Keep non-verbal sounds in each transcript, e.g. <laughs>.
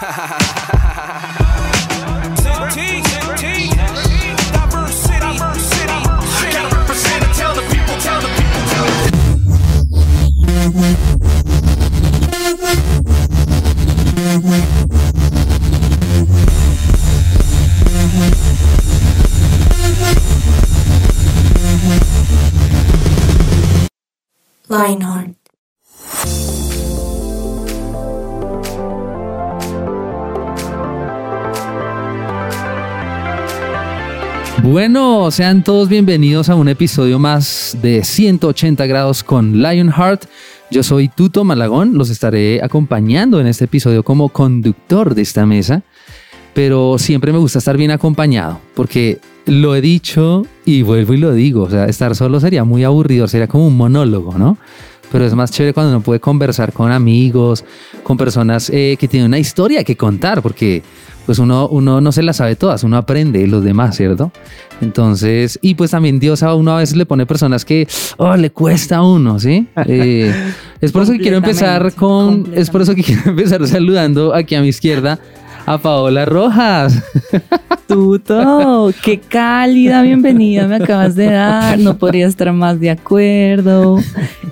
Ha ha ha ha ha ha Bueno, sean todos bienvenidos a un episodio más de 180 grados con Lionheart. Yo soy Tuto Malagón, los estaré acompañando en este episodio como conductor de esta mesa, pero siempre me gusta estar bien acompañado, porque lo he dicho y vuelvo y lo digo, o sea, estar solo sería muy aburrido, sería como un monólogo, ¿no? Pero es más chévere cuando uno puede conversar con amigos, con personas eh, que tienen una historia que contar, porque pues uno, uno no se la sabe todas, uno aprende de los demás, ¿cierto? Entonces, y pues también Dios a uno a veces le pone personas que, oh, le cuesta a uno, ¿sí? Eh, es por eso que quiero empezar con, es por eso que quiero <laughs> empezar saludando aquí a mi izquierda a Paola Rojas. <laughs> Tuto, qué cálida bienvenida me acabas de dar. No podría estar más de acuerdo.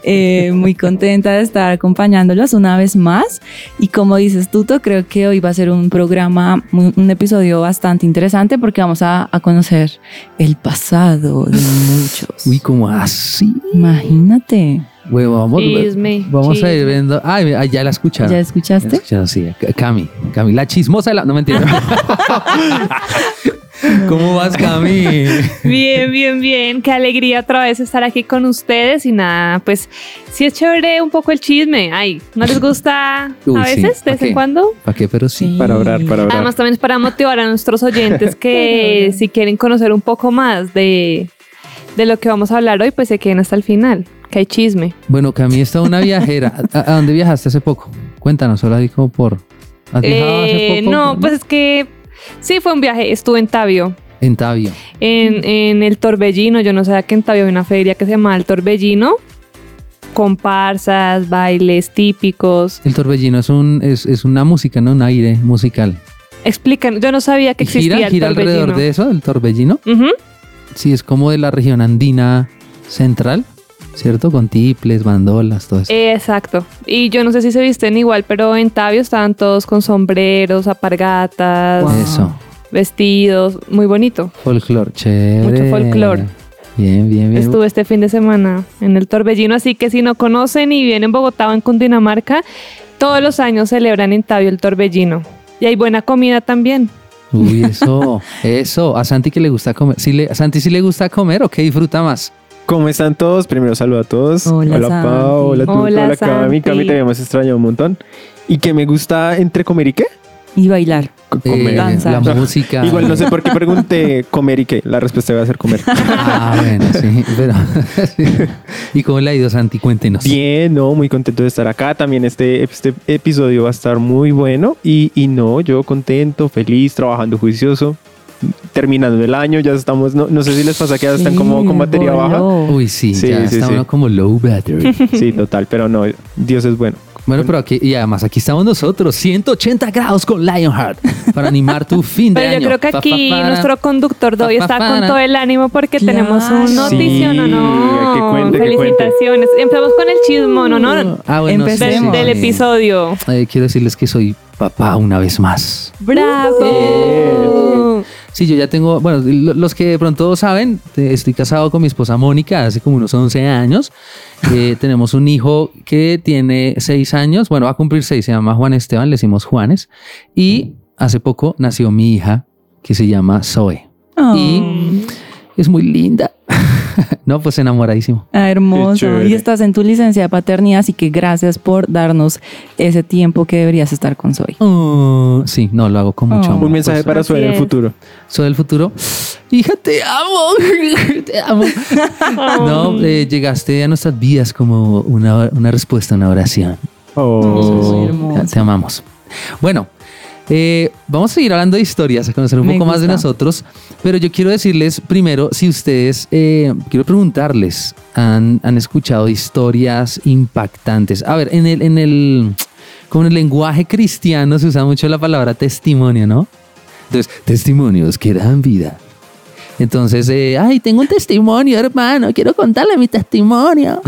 Eh, muy contenta de estar acompañándolos una vez más. Y como dices, Tuto, creo que hoy va a ser un programa, un, un episodio bastante interesante porque vamos a, a conocer el pasado de muchos. Uy, ¿cómo así? Imagínate. Bueno, vamos, Chisme, vamos a ir viendo. Ay, ah, ya la escucharon. ¿Ya escuchaste? Ya escucharon, sí. Cami, Cami, la chismosa de la. No mentira. <laughs> ¿Cómo vas, Cami? Bien, bien, bien. Qué alegría otra vez estar aquí con ustedes y nada, pues sí es chévere un poco el chisme. Ay, ¿no les gusta Uy, a sí. veces de vez ¿Pa' en cuando? ¿Para qué? Pero sí. Para orar, para orar. Además también es para motivar a nuestros oyentes que si quieren conocer un poco más de, de lo que vamos a hablar hoy, pues se queden hasta el final, que hay chisme. Bueno, Cami está una viajera. <laughs> ¿A, a dónde viajaste hace poco? Cuéntanos, solo como por. ¿Has viajado hace Eh, poco? no, pues es que sí fue un viaje, estuve en Tabio. En Tabio. en, en el Torbellino, yo no sabía que en Tabio había una feria que se llamaba el Torbellino, comparsas, bailes típicos. El torbellino es, un, es, es una música, ¿no? Un aire musical. Explican, yo no sabía que ¿Y gira, existía gira el Torbellino. alrededor de eso, el torbellino? Sí, es como de la región andina central, ¿cierto? Con tiples, bandolas, todo eso. Exacto. Y yo no sé si se visten igual, pero en Tabio estaban todos con sombreros, apargatas, Wow. Eso. vestidos, muy bonito. Folclor, chévere. Mucho folclor. Bien, bien, bien. Estuve este fin de semana en el Torbellino, así que si no conocen y vienen en Bogotá o en Cundinamarca, todos los años celebran en Tabio el Torbellino. Y hay buena comida también. Uy, eso, eso. A Santi que le gusta comer. ¿Sí le, ¿A Santi sí le gusta comer o qué disfruta más? ¿Cómo están todos? Primero saludo a todos. Hola, hola Santi. Pau, hola tú, Hola, hola Cami. Cami te habíamos extrañado un montón. Y que me gusta entre comer y qué? Y bailar. Co- Eh, Comer. danza. la <laughs> música. Igual no sé por qué pregunté comer y qué. La respuesta va a ser comer. Ah, bueno, sí. Pero, <laughs> sí. ¿Y cómo le ha ido, Santi? Cuéntenos. Bien, no, muy contento de estar acá. También este, este episodio va a estar muy bueno. Y, y no, yo contento, feliz, trabajando juicioso. Terminando el año, ya estamos, no, no sé si les pasa que ya están como con batería baja. Uy, sí, Sí, ya sí, está sí. uno como low battery. Sí, total, pero no, Dios es bueno. Bueno, pero aquí, y además aquí estamos nosotros, 180 grados con Lionheart, para animar tu <laughs> fin de Pero yo año. creo que aquí pa, para. nuestro conductor de hoy está con todo el ánimo porque Claro. tenemos un notición, ¿o Sí, no? que cuente, que Felicitaciones. Empezamos con el chismo, ¿no? no? Ah, bueno, Del, Empecemos. del episodio. Eh, quiero decirles que soy papá una vez más. ¡Bravo! Sí, yo ya tengo, bueno, lo- los que de pronto saben, estoy casado con mi esposa Mónica hace como unos 11 años. Eh, <laughs> tenemos un hijo que tiene 6 años, bueno, va a cumplir 6, se llama Juan Esteban, le decimos Juanes. Y hace poco nació mi hija que se llama Zoe. Y es muy linda. <laughs> <laughs> no, pues enamoradísimo. Ah, hermoso. Y estás en tu licencia de paternidad, así que gracias por darnos ese tiempo que deberías estar con Zoe. Oh, sí, no, lo hago con mucho Oh. amor. Un mensaje Pues, para así su en el es. futuro. Soy del futuro. Hija, te amo. <laughs> te amo. <laughs> No, eh, llegaste a nuestras vidas como una, una respuesta a una oración. Oh. Hermoso. Te amamos. Bueno, eh, vamos a seguir hablando de historias, a conocer un Me poco más de nosotros, pero yo quiero decirles primero, si ustedes, eh, quiero preguntarles, ¿han, han escuchado historias impactantes? A ver, en el, en el, como en el lenguaje cristiano se usa mucho la palabra testimonio, ¿no? Entonces, testimonios que dan vida. Entonces, eh, ay, tengo un testimonio, hermano, quiero contarle mi testimonio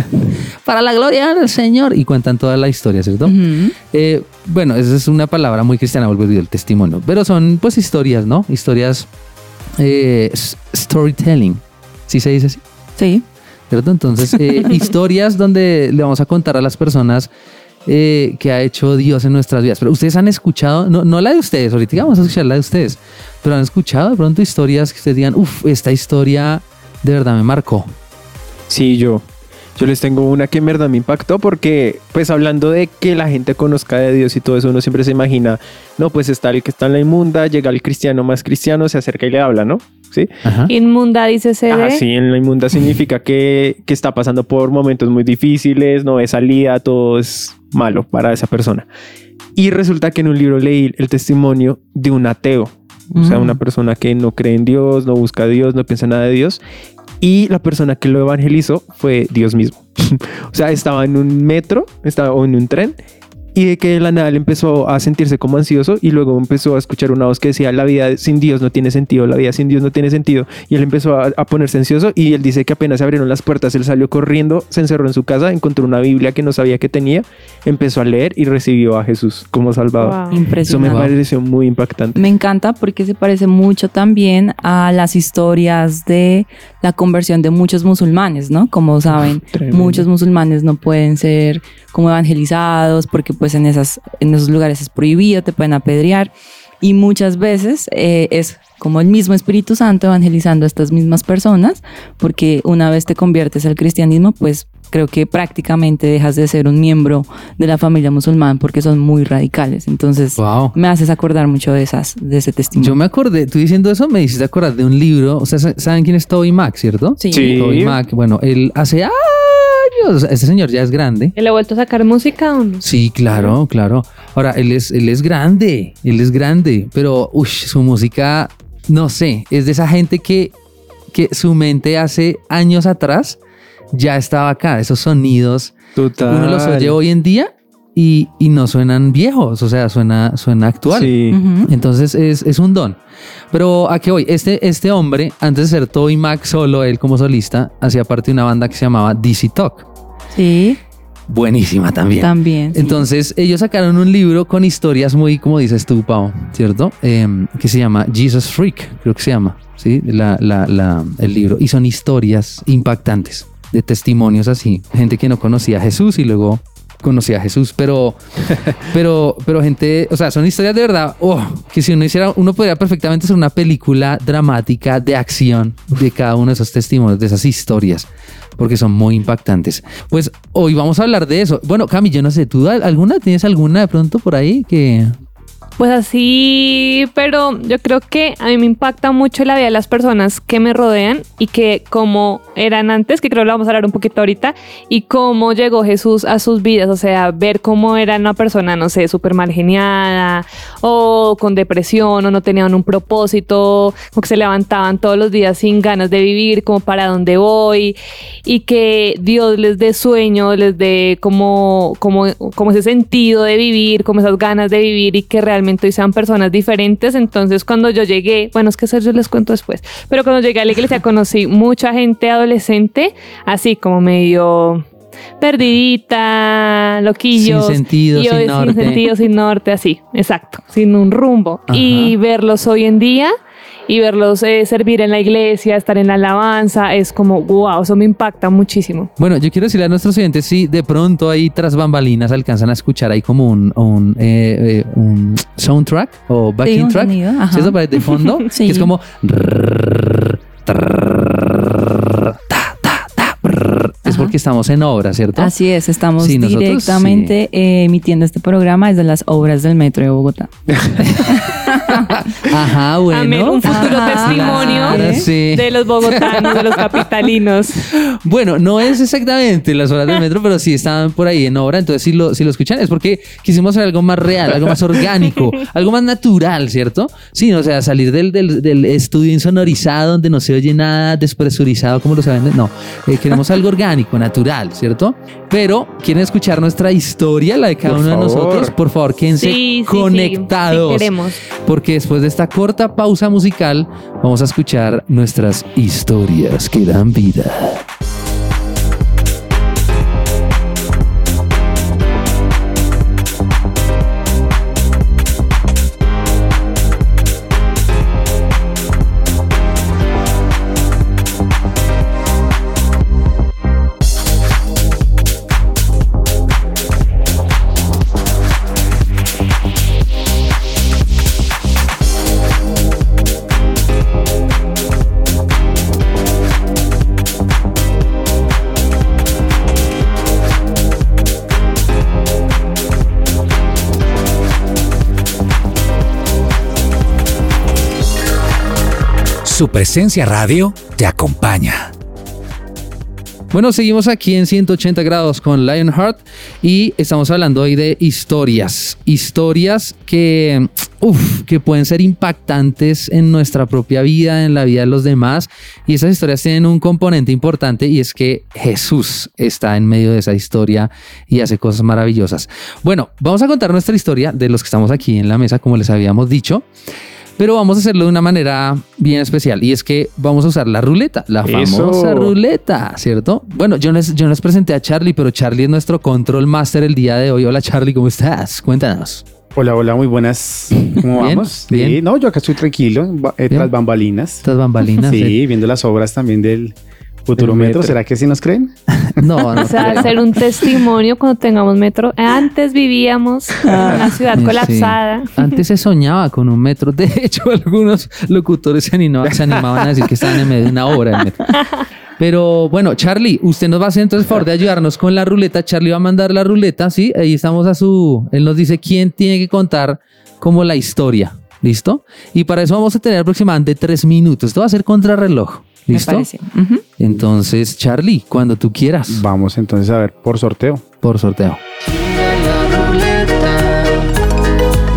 <laughs> para la gloria del Señor. Y cuentan toda la historia, ¿cierto? Eh, bueno, esa es una palabra muy cristiana, vuelvo a decir, el testimonio. Pero son pues historias, ¿no? Historias, eh, storytelling, ¿sí se dice así? Sí. ¿Cierto? Entonces, eh, <laughs> historias donde le vamos a contar a las personas eh, que ha hecho Dios en nuestras vidas. Pero ustedes han escuchado, no, no la de ustedes, ahorita vamos a escuchar la de ustedes, pero han escuchado de pronto historias que ustedes digan, uff, esta historia de verdad me marcó. Sí, yo. Yo les tengo una que en verdad me impactó porque, pues hablando de que la gente conozca de Dios y todo eso, uno siempre se imagina, no, pues está el que está en la inmunda, llega el cristiano más cristiano, se acerca y le habla, ¿no? Sí. Ajá. Inmunda, dice CD. Ah, sí, en la inmunda significa que, que está pasando por momentos muy difíciles, no ve salida, todo es malo para esa persona. Y resulta que en un libro leí el testimonio de un ateo, o sea, Mm. una persona que no cree en Dios, no busca a Dios, no piensa nada de Dios. Y la persona que lo evangelizó fue Dios mismo. <laughs> o sea, estaba en un metro, estaba en un tren. Y de que de la nada él empezó a sentirse como ansioso y luego empezó a escuchar una voz que decía, la vida sin Dios no tiene sentido, la vida sin Dios no tiene sentido. Y él empezó a, a ponerse ansioso y él dice que apenas se abrieron las puertas, él salió corriendo, se encerró en su casa, encontró una Biblia que no sabía que tenía, empezó a leer y recibió a Jesús como Salvador. Wow. Eso me Impresionante. pareció muy impactante. Me encanta porque se parece mucho también a las historias de la conversión de muchos musulmanes, ¿no? Como saben, tremendo. muchos musulmanes no pueden ser como evangelizados porque pues en, esas, en esos lugares es prohibido, te pueden apedrear y muchas veces eh, es como el mismo Espíritu Santo evangelizando a estas mismas personas porque una vez te conviertes al cristianismo pues creo que prácticamente dejas de ser un miembro de la familia musulmana porque son muy radicales. Entonces Wow. me haces acordar mucho de esas, de ese testimonio. Yo me acordé, tú diciendo eso me hiciste acordar de un libro, o sea, sa- ¿saben quién es Toby Mac, cierto? Sí. Sí. Toby Mac, bueno, él hace años, este señor ya es grande. ¿Le ha vuelto a sacar música o no? Sí, claro, claro. Ahora, él es, él es grande, él es grande, pero uy, su música, no sé, es de esa gente que, que su mente hace años atrás ya estaba acá, esos sonidos, Total. uno los oye hoy en día y, y no suenan viejos, o sea, suena, suena actual. Sí. Entonces es, es un don. Pero a qué voy, este, este hombre, antes de ser Toby Mac solo, él como solista, hacía parte de una banda que se llamaba DC Talk. Sí, Buenísima también. también. sí. Entonces ellos sacaron un libro con historias muy, como dices tú, Pau, ¿cierto? Em, que se llama Jesus Freak, creo que se llama, ¿sí? La, la- la- el libro. Y son historias impactantes de testimonios así. Gente que no conocía a Jesús y luego conocía a Jesús, pero, pero, pero gente, o sea, son historias de verdad, oh, que si uno hiciera, uno podría perfectamente hacer una película dramática de acción de cada uno de esos testimonios, de esas historias, porque son muy impactantes. Pues hoy vamos a hablar de eso. Bueno, Cami, yo no sé, ¿tú alguna tienes alguna de pronto por ahí que... Pues así, pero yo creo que a mí me impacta mucho la vida de las personas que me rodean y que como eran antes, que creo que lo vamos a hablar un poquito ahorita, y cómo llegó Jesús a sus vidas, o sea, ver cómo era una persona, no sé, súper mal geniada o con depresión o no tenían un propósito, o que se levantaban todos los días sin ganas de vivir, como para dónde voy, y que Dios les dé sueño, les dé como, como, como ese sentido de vivir, como esas ganas de vivir y que realmente hoy sean personas diferentes. Entonces cuando yo llegué, bueno, es que eso yo les cuento después, pero cuando llegué a la iglesia conocí mucha gente adolescente, así como medio perdidita, loquillos. Sin sentido, sin hoy norte. Sin sentido, sin norte, así, exacto, sin un rumbo. Ajá. Y verlos hoy en día y verlos eh, servir en la iglesia, estar en la alabanza, es como, wow, eso me impacta muchísimo. Bueno, yo quiero decirle a nuestros oyentes si de pronto ahí tras bambalinas alcanzan a escuchar ahí como un, un, eh, eh, un soundtrack o backing un track, sonido, ajá. ¿cierto? Para de fondo, <laughs> Sí. que es como... <laughs> ta, ta, ta, Es porque estamos en obra, ¿cierto? Así es, estamos Sí, nosotros directamente eh, emitiendo este programa desde las obras del metro de Bogotá. <laughs> Ajá, bueno. Amén, un futuro Ajá, testimonio sí. de los bogotanos, de los capitalinos. <laughs> Bueno, no es exactamente las horas del metro, pero sí estaban por ahí en obra. Entonces, si lo, si lo escuchan, es porque quisimos hacer algo más real, algo más orgánico, <laughs> algo más natural, ¿cierto? Sí, o sea, salir del, del, del estudio insonorizado donde no se oye nada despresurizado como lo saben. No, eh, queremos algo orgánico. Natural, ¿cierto? Pero quieren escuchar nuestra historia, la de cada Por uno de nosotros, por favor, quédense Sí, sí, sí, conectados. sí queremos. porque después de esta corta pausa musical vamos a escuchar nuestras historias que dan vida. Su presencia radio te acompaña. Bueno, seguimos aquí en 180 grados con Lionheart y estamos hablando hoy de historias. Historias que, uf, que pueden ser impactantes en nuestra propia vida, en la vida de los demás. Y esas historias tienen un componente importante y es que Jesús está en medio de esa historia y hace cosas maravillosas. Bueno, vamos a contar nuestra historia de los que estamos aquí en la mesa, como les habíamos dicho. Pero vamos a hacerlo de una manera bien especial y es que vamos a usar la ruleta, la Eso. famosa ruleta, ¿cierto? Bueno, yo les, yo les presenté a Charlie, pero Charlie es nuestro control master el día de hoy. Hola Charlie, ¿cómo estás? Cuéntanos. Hola, hola, muy buenas. ¿Cómo <laughs> Bien, vamos? bien. Sí, no, yo acá estoy tranquilo, eh, tras bambalinas. Estas bambalinas. Sí, eh. viendo las obras también del Futurometro. metro. ¿Será que sí nos creen? <laughs> No, no. O sea, creo. hacer un testimonio cuando tengamos metro. Antes vivíamos en una ciudad Sí. colapsada. Antes se soñaba con un metro. De hecho, <laughs> algunos locutores se animaban, se animaban a decir que estaban en medio de una obra del metro. Pero bueno, Charlie, usted nos va a hacer entonces el favor de ayudarnos con la ruleta. Charlie va a mandar la ruleta, ¿sí? Ahí estamos a su... Él nos dice quién tiene que contar como la historia. ¿Listo? Y para eso vamos a tener aproximadamente tres minutos. Esto va a ser contrarreloj. Me ¿Listo? Entonces, Charlie, cuando tú quieras, Vamos entonces a ver por sorteo. por sorteo. la ruleta,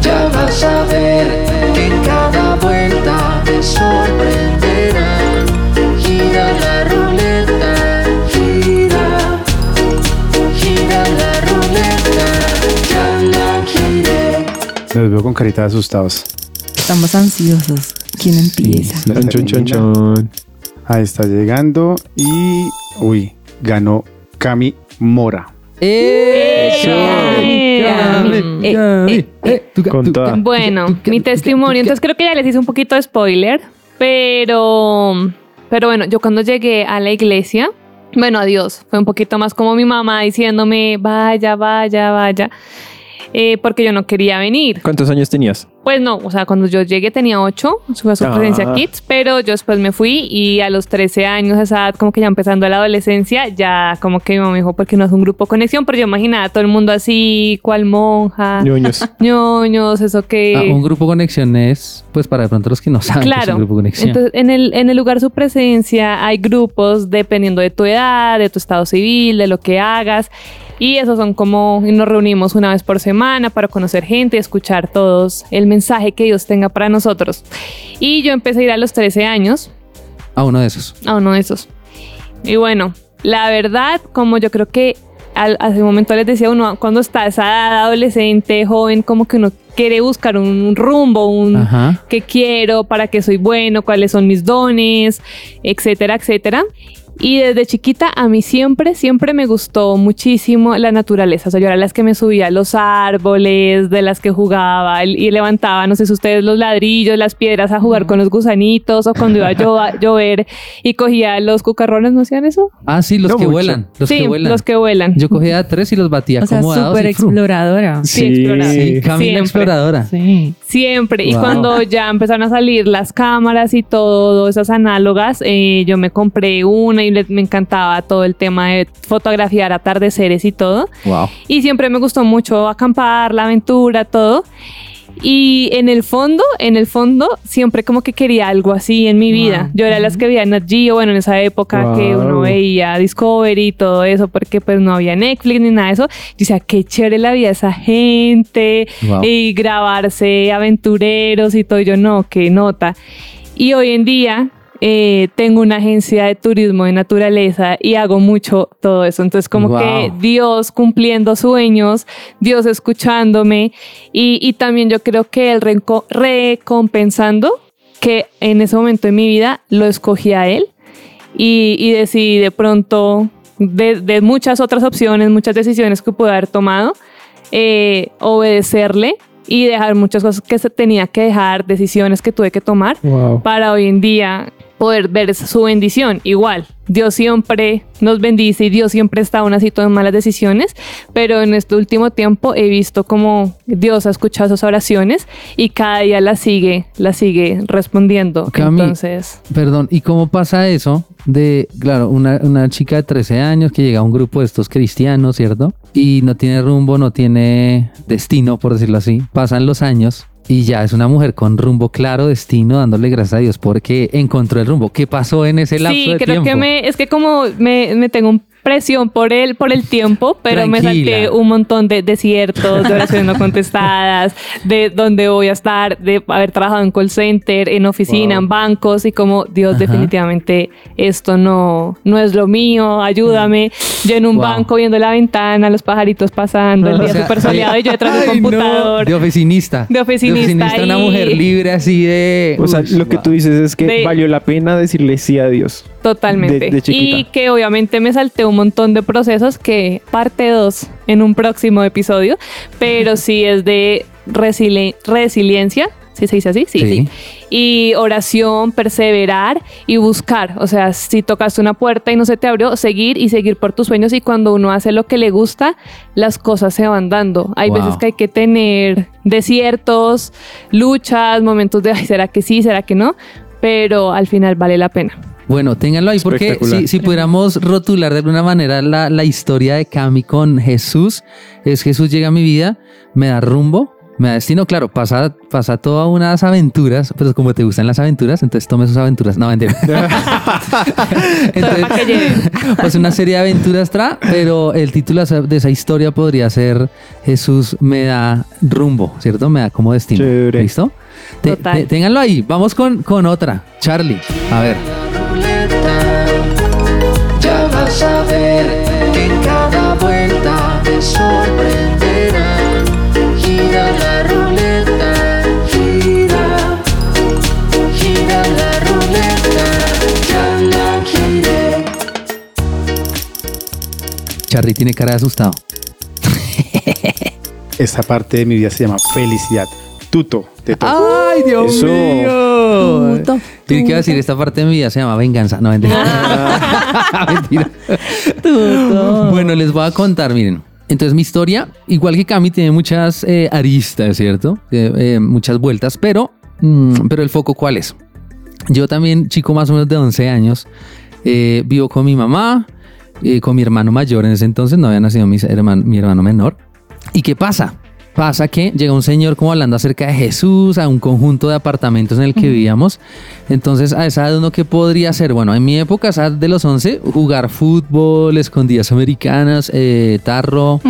ya vas a ver que cada vuelta te sorprenderá. Gira la ruleta, gira, gira la ruleta, ya la giré. Los veo con carita de asustados. Estamos ansiosos. ¿Quién empieza? Chon, chon, chon, chon. Ahí está llegando y... Uy, ganó Cami Mora. Eh. Bueno, mi testimonio. Entonces creo que ya les hice un poquito de spoiler, pero, pero bueno, yo cuando llegué a la iglesia, bueno, adiós, fue un poquito más como mi mamá diciéndome, vaya, vaya, vaya, eh, porque yo no quería venir. ¿Cuántos años tenías? Pues no, o sea, cuando yo llegué tenía 8, fue a su Ah. presencia Kids, pero yo después me fui y a los 13 años, esa edad como que ya empezando la adolescencia, ya como que mi mamá me dijo, porque no es un grupo conexión, pero yo imaginaba a todo el mundo así, cual monja, Ñoños. <laughs> ñoños, eso que... Ah, un grupo conexión es, pues para de pronto los que no saben, que es Claro. un grupo conexión. Entonces, en el, en el lugar su presencia hay grupos dependiendo de tu edad, de tu estado civil, de lo que hagas. Y esos son como, nos reunimos una vez por semana para conocer gente y escuchar todos el mensaje que Dios tenga para nosotros. Y yo empecé a ir a los 13 años, a uno de esos. a uno de esos. Y bueno, la verdad, como yo creo que al, hace un momento les decía uno, cuando está esa edad adolescente, joven, como que uno quiere buscar un rumbo, un, qué quiero, para qué soy bueno, cuáles son mis dones, etcétera, etcétera. Y desde chiquita a mí siempre, siempre me gustó muchísimo la naturaleza. O sea, yo era las que me subía a los árboles, de las que jugaba y levantaba, no sé si ustedes, los ladrillos, las piedras a jugar con los gusanitos o cuando iba a llo- <laughs> a llover y cogía los cucarrones, ¿no hacían eso? Ah, sí, los No que mucho. vuelan. Los sí, que vuelan. los que vuelan. Yo cogía a tres y los batía O sea, acomodados. súper y exploradora. Sí, explorar. Sí, Camila exploradora. Sí. Siempre. Y Wow. cuando ya empezaron a salir las cámaras y todo, esas análogas, eh, yo me compré una y le- me encantaba todo el tema de fotografiar atardeceres y todo. Wow. Y siempre me gustó mucho acampar, la aventura, todo. Y en el fondo, en el fondo, siempre como que quería algo así en mi vida. Wow. Yo era las que veía Nat Geo, bueno, en esa época que Wow. uno veía Discovery y todo eso, porque pues no había Netflix ni nada de eso. Yo decía, qué chévere la vida esa gente Wow. y grabarse aventureros y todo. Yo no, qué nota. Y hoy en día, eh, tengo una agencia de turismo de naturaleza y hago mucho todo eso. Entonces como Wow. que Dios cumpliendo sueños, Dios escuchándome y, y también yo creo que Él recompensando que en ese momento de mi vida lo escogí a Él y, y decidí de pronto, de, de muchas otras opciones, muchas decisiones que pude haber tomado, eh, obedecerle y dejar muchas cosas que se tenía que dejar, decisiones que tuve que tomar Wow. para hoy en día poder ver su bendición. Igual, Dios siempre nos bendice y Dios siempre está aún así tomando malas decisiones, pero en este último tiempo he visto como Dios ha escuchado esas oraciones y cada día las sigue, las sigue respondiendo. Cami, Entonces, Perdón, ¿y cómo pasa eso de, claro, una, una chica de 13 años que llega a un grupo de estos cristianos, ¿cierto? Y no tiene rumbo, no tiene destino, por decirlo así. Pasan los años y ya es una mujer con rumbo claro, destino, dándole gracias a Dios porque encontró el rumbo. ¿Qué pasó en ese lapso sí, de creo tiempo? que me, es que como me, me tengo un presión por el, por el tiempo, pero me salté un montón de desiertos, de oraciones no contestadas, de donde voy a estar, de haber trabajado en call center, en oficina, Wow. en bancos y como Dios Ajá. definitivamente esto no, no es lo mío, ayúdame. Yo en un Wow. banco viendo la ventana, los pajaritos pasando, el O día sea, súper soleado y yo detrás del Ay, no. computador. De oficinista. De oficinista una y- mujer libre así de... O sea, Uy, lo que tú dices es que De- valió la pena decirle sí a Dios. Totalmente. De- de chiquita. y que obviamente me salté un montón de procesos que parte 2 en un próximo episodio, pero sí es de resili- resiliencia. ¿Sí se dice así? Sí, Sí. sí. Y oración, perseverar y buscar. O sea, si tocaste una puerta y no se te abrió, seguir y seguir por tus sueños. Y cuando uno hace lo que le gusta, las cosas se van dando. Hay Wow. veces que hay que tener desiertos, luchas, momentos de, ay, ¿será que sí? ¿Será que no? Pero al final vale la pena. Bueno, ténganlo ahí porque si, si pudiéramos rotular de alguna manera la, la historia de Cami con Jesús, es Jesús llega a mi vida, me da rumbo, me da destino, claro, pasa, pasa todas unas aventuras, pero como te gustan las aventuras, entonces tome sus aventuras. No, mentira. <laughs> Lleguen. pues una serie de aventuras tra, pero el título de esa historia podría ser Jesús me da rumbo, ¿cierto? Me da como destino. Chévere. ¿Listo? Te- Total. te- ténganlo ahí. Vamos con, con otra. Charlie, a ver. Vas a ver que en cada vuelta te sorprenderá. Gira la ruleta, gira, gira la ruleta. Ya la giré. Charlie tiene cara de asustado. Esta parte de mi vida se llama felicidad. Tuto, te toca. ¡Ay, Dios Eso. mío! Tuto, Tiene que decir, esta parte de mi vida se llama venganza. No, mentira. <laughs> mentira. Tuto. Bueno, les voy a contar, miren. Entonces mi historia, igual que Cami, tiene muchas eh, aristas, ¿cierto? Eh, eh, muchas vueltas, pero, mm, pero el foco cuál es. Yo también, chico más o menos de 11 años, eh, vivo con mi mamá, eh, con mi hermano mayor en ese entonces, no había nacido mi hermano menor. ¿Y qué pasa? Pasa que llega un señor como hablando acerca de Jesús, a un conjunto de apartamentos en el que vivíamos. Entonces, a esa edad uno que podría hacer, bueno, en mi época, a esa edad de los 11, jugar fútbol, escondidas americanas, eh, tarro.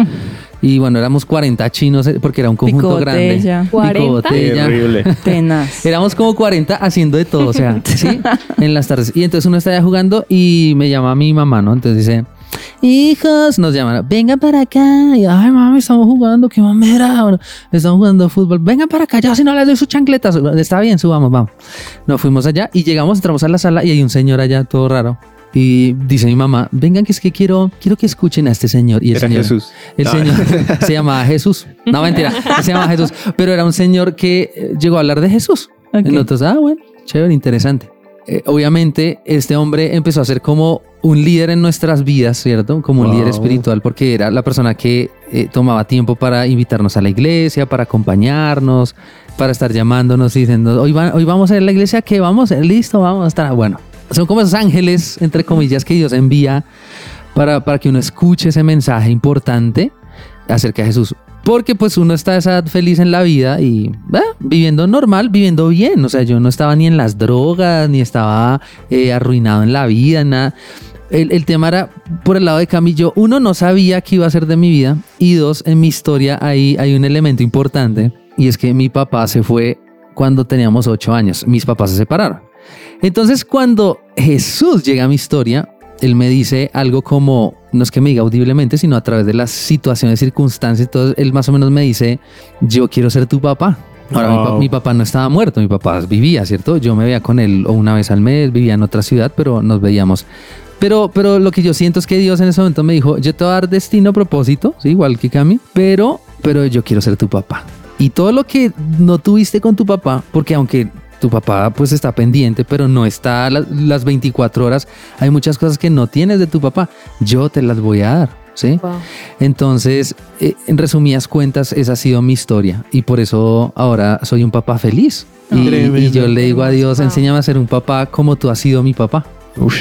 Y bueno, éramos 40 chinos eh, porque era un conjunto grande. 40. Picobotella. Terrible. <laughs> Tenaz. Éramos como 40 haciendo de todo, o sea, <laughs> sí, en las tardes. Y entonces uno está allá jugando y me llama mi mamá, ¿no? Entonces dice, hijos, nos llaman, vengan para acá. Y, ay, mami, estamos jugando, qué mamera. Bueno, estamos jugando fútbol, vengan para acá, ya si no les doy sus chancletas. Está bien, subamos, vamos. Nos fuimos allá y llegamos, entramos a la sala y hay un señor allá todo raro. Y dice mi mamá, vengan que es que quiero, quiero que escuchen a este señor. Y el Era señor, Jesús. el No. señor <laughs> se llamaba Jesús. No, mentira, se llamaba Jesús. Pero era un señor que eh, llegó a hablar de Jesús. Ok. Nosotros, ah, bueno, chévere, interesante. Eh, obviamente, este hombre empezó a ser como un líder en nuestras vidas, ¿cierto? Como un líder espiritual, porque era la persona que eh, tomaba tiempo para invitarnos a la iglesia, para acompañarnos, para estar llamándonos y diciendo, hoy, va- hoy vamos a ir a la iglesia, ¿qué vamos? Listo, vamos a estar. Bueno, son como esos ángeles, entre comillas, que Dios envía para, para que uno escuche ese mensaje importante acerca de Jesús. Porque pues uno está esa feliz en la vida y bah, viviendo normal, viviendo bien. O sea, yo no estaba ni en las drogas, ni estaba eh, arruinado en la vida, nada. El, el tema era por el lado de Camillo. Uno, no sabía qué iba a ser de mi vida. Y dos, en mi historia hay, hay un elemento importante. Y es que mi papá se fue cuando teníamos ocho años. Mis papás se separaron. Entonces, cuando Jesús llega a mi historia, él me dice algo como, no es que me diga audiblemente, sino a través de las situaciones, circunstancias, todo, él más o menos me dice, yo quiero ser tu papá. Ahora, mi, pa- Wow. mi papá no estaba muerto, mi papá vivía, ¿cierto? Yo me veía con él o una vez al mes, vivía en otra ciudad, pero nos veíamos. Pero, pero lo que yo siento es que Dios en ese momento me dijo, yo te voy a dar destino, propósito, ¿sí? igual que Cami, pero, pero yo quiero ser tu papá. Y todo lo que no tuviste con tu papá, porque aunque tu papá pues está pendiente, pero no está la- las 24 horas, hay muchas cosas que no tienes de tu papá, yo te las voy a dar, ¿sí? Wow. Entonces, eh, en resumidas cuentas, esa ha sido mi historia y por eso ahora soy un papá feliz. Y, Tremendo. y yo le digo a Dios, Wow. enséñame a ser un papá como tú has sido mi papá. Uf.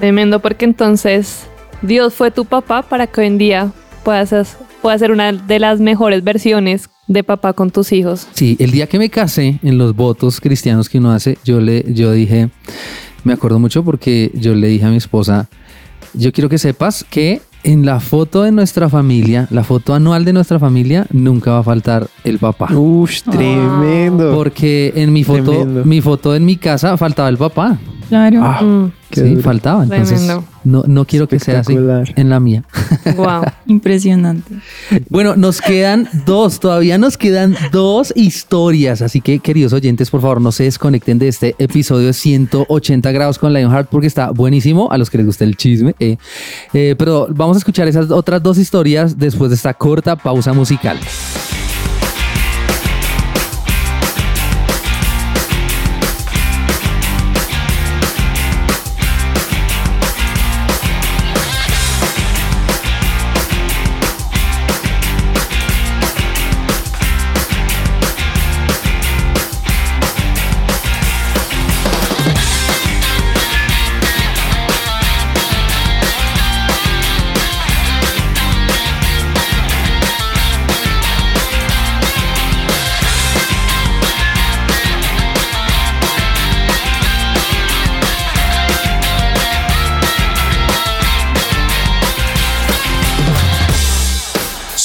Tremendo, porque entonces Dios fue tu papá para que hoy en día puedas, puedas ser una de las mejores versiones de papá con tus hijos. Sí, el día que me casé, en los votos cristianos que uno hace, yo le, yo dije, me acuerdo mucho porque yo le dije a mi esposa, yo quiero que sepas que en la foto de nuestra familia, la foto anual de nuestra familia, nunca va a faltar el papá. Uf, tremendo. Porque en mi foto, Tremendo. mi foto en mi casa faltaba el papá. Claro. Ah, Mm, sí, duro. faltaba. Entonces, no, no quiero que sea así en la mía. <laughs> wow. Impresionante. Bueno, nos quedan dos, todavía nos quedan dos historias. Así que, queridos oyentes, por favor, no se desconecten de este episodio de 180 grados con Lionheart porque está buenísimo a los que les gusta el chisme. eh. Eh, pero vamos a escuchar esas otras dos historias después de esta corta pausa musical.